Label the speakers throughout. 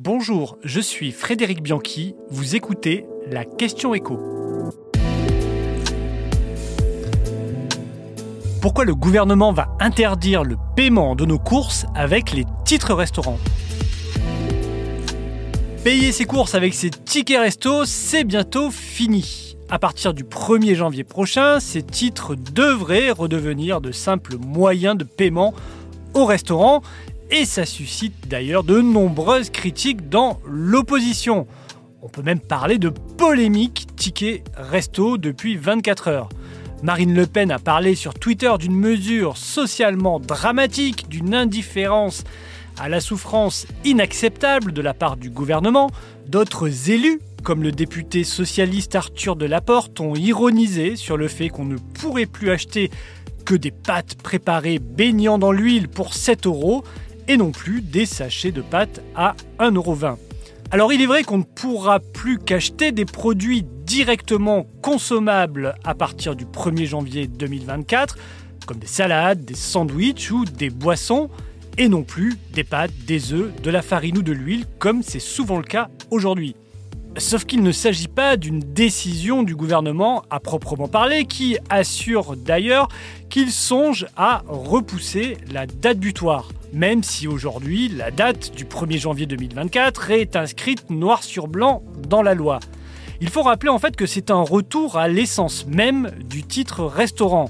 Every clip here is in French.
Speaker 1: Bonjour, je suis Frédéric Bianchi, vous écoutez la question écho. Pourquoi le gouvernement va interdire le paiement de nos courses avec les titres restaurants? Payer ses courses avec ses tickets resto, c'est bientôt fini. À partir du 1er janvier prochain, ces titres devraient redevenir de simples moyens de paiement au restaurant et ça suscite d'ailleurs de nombreuses critiques dans l'opposition. On peut même parler de polémique ticket resto depuis 24 heures. Marine Le Pen a parlé sur Twitter d'une mesure socialement dramatique, d'une indifférence à la souffrance inacceptable de la part du gouvernement. D'autres élus, comme le député socialiste Arthur Delaporte, ont ironisé sur le fait qu'on ne pourrait plus acheter que des pâtes préparées baignant dans l'huile pour 7 euros et non plus des sachets de pâtes à 1,20€. Alors il est vrai qu'on ne pourra plus qu'acheter des produits directement consommables à partir du 1er janvier 2024, comme des salades, des sandwichs ou des boissons, et non plus des pâtes, des œufs, de la farine ou de l'huile, comme c'est souvent le cas aujourd'hui. Sauf qu'il ne s'agit pas d'une décision du gouvernement à proprement parler, qui assure d'ailleurs qu'il songe à repousser la date butoir même si aujourd'hui la date du 1er janvier 2024 est inscrite noir sur blanc dans la loi. Il faut rappeler en fait que c'est un retour à l'essence même du titre restaurant.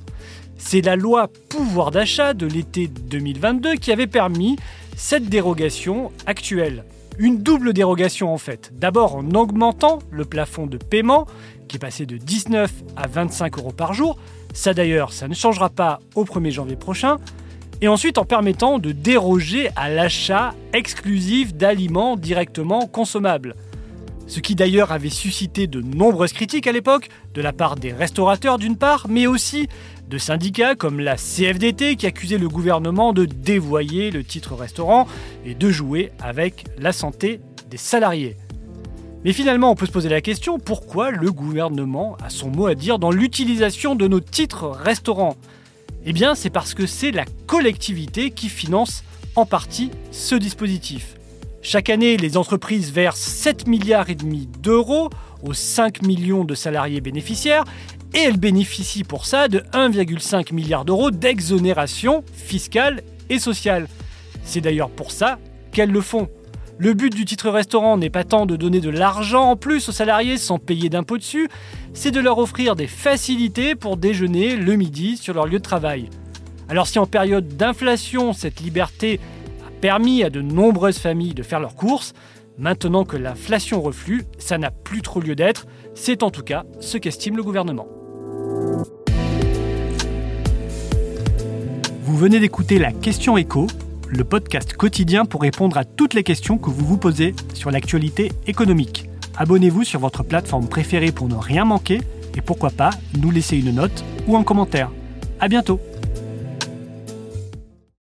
Speaker 1: C'est la loi pouvoir d'achat de l'été 2022 qui avait permis cette dérogation actuelle. Une double dérogation en fait. D'abord en augmentant le plafond de paiement qui est passé de 19 à 25 euros par jour. Ça d'ailleurs, ça ne changera pas au 1er janvier prochain et ensuite en permettant de déroger à l'achat exclusif d'aliments directement consommables. Ce qui d'ailleurs avait suscité de nombreuses critiques à l'époque, de la part des restaurateurs d'une part, mais aussi de syndicats comme la CFDT qui accusait le gouvernement de dévoyer le titre restaurant et de jouer avec la santé des salariés. Mais finalement, on peut se poser la question, pourquoi le gouvernement a son mot à dire dans l'utilisation de nos titres restaurants? Eh bien, c'est parce que c'est la collectivité qui finance en partie ce dispositif. Chaque année, les entreprises versent 7 milliards et demi d'euros aux 5 millions de salariés bénéficiaires et elles bénéficient pour ça de 1,5 milliard d'euros d'exonération fiscale et sociale. C'est d'ailleurs pour ça qu'elles le font. Le but du titre restaurant n'est pas tant de donner de l'argent en plus aux salariés sans payer d'impôts dessus, c'est de leur offrir des facilités pour déjeuner le midi sur leur lieu de travail. Alors si en période d'inflation, cette liberté permis à de nombreuses familles de faire leurs courses, maintenant que l'inflation reflue, ça n'a plus trop lieu d'être, c'est en tout cas ce qu'estime le gouvernement. Vous venez d'écouter la question écho le podcast quotidien pour répondre à toutes les questions que vous vous posez sur l'actualité économique. Abonnez-vous sur votre plateforme préférée pour ne rien manquer et pourquoi pas nous laisser une note ou un commentaire. À bientôt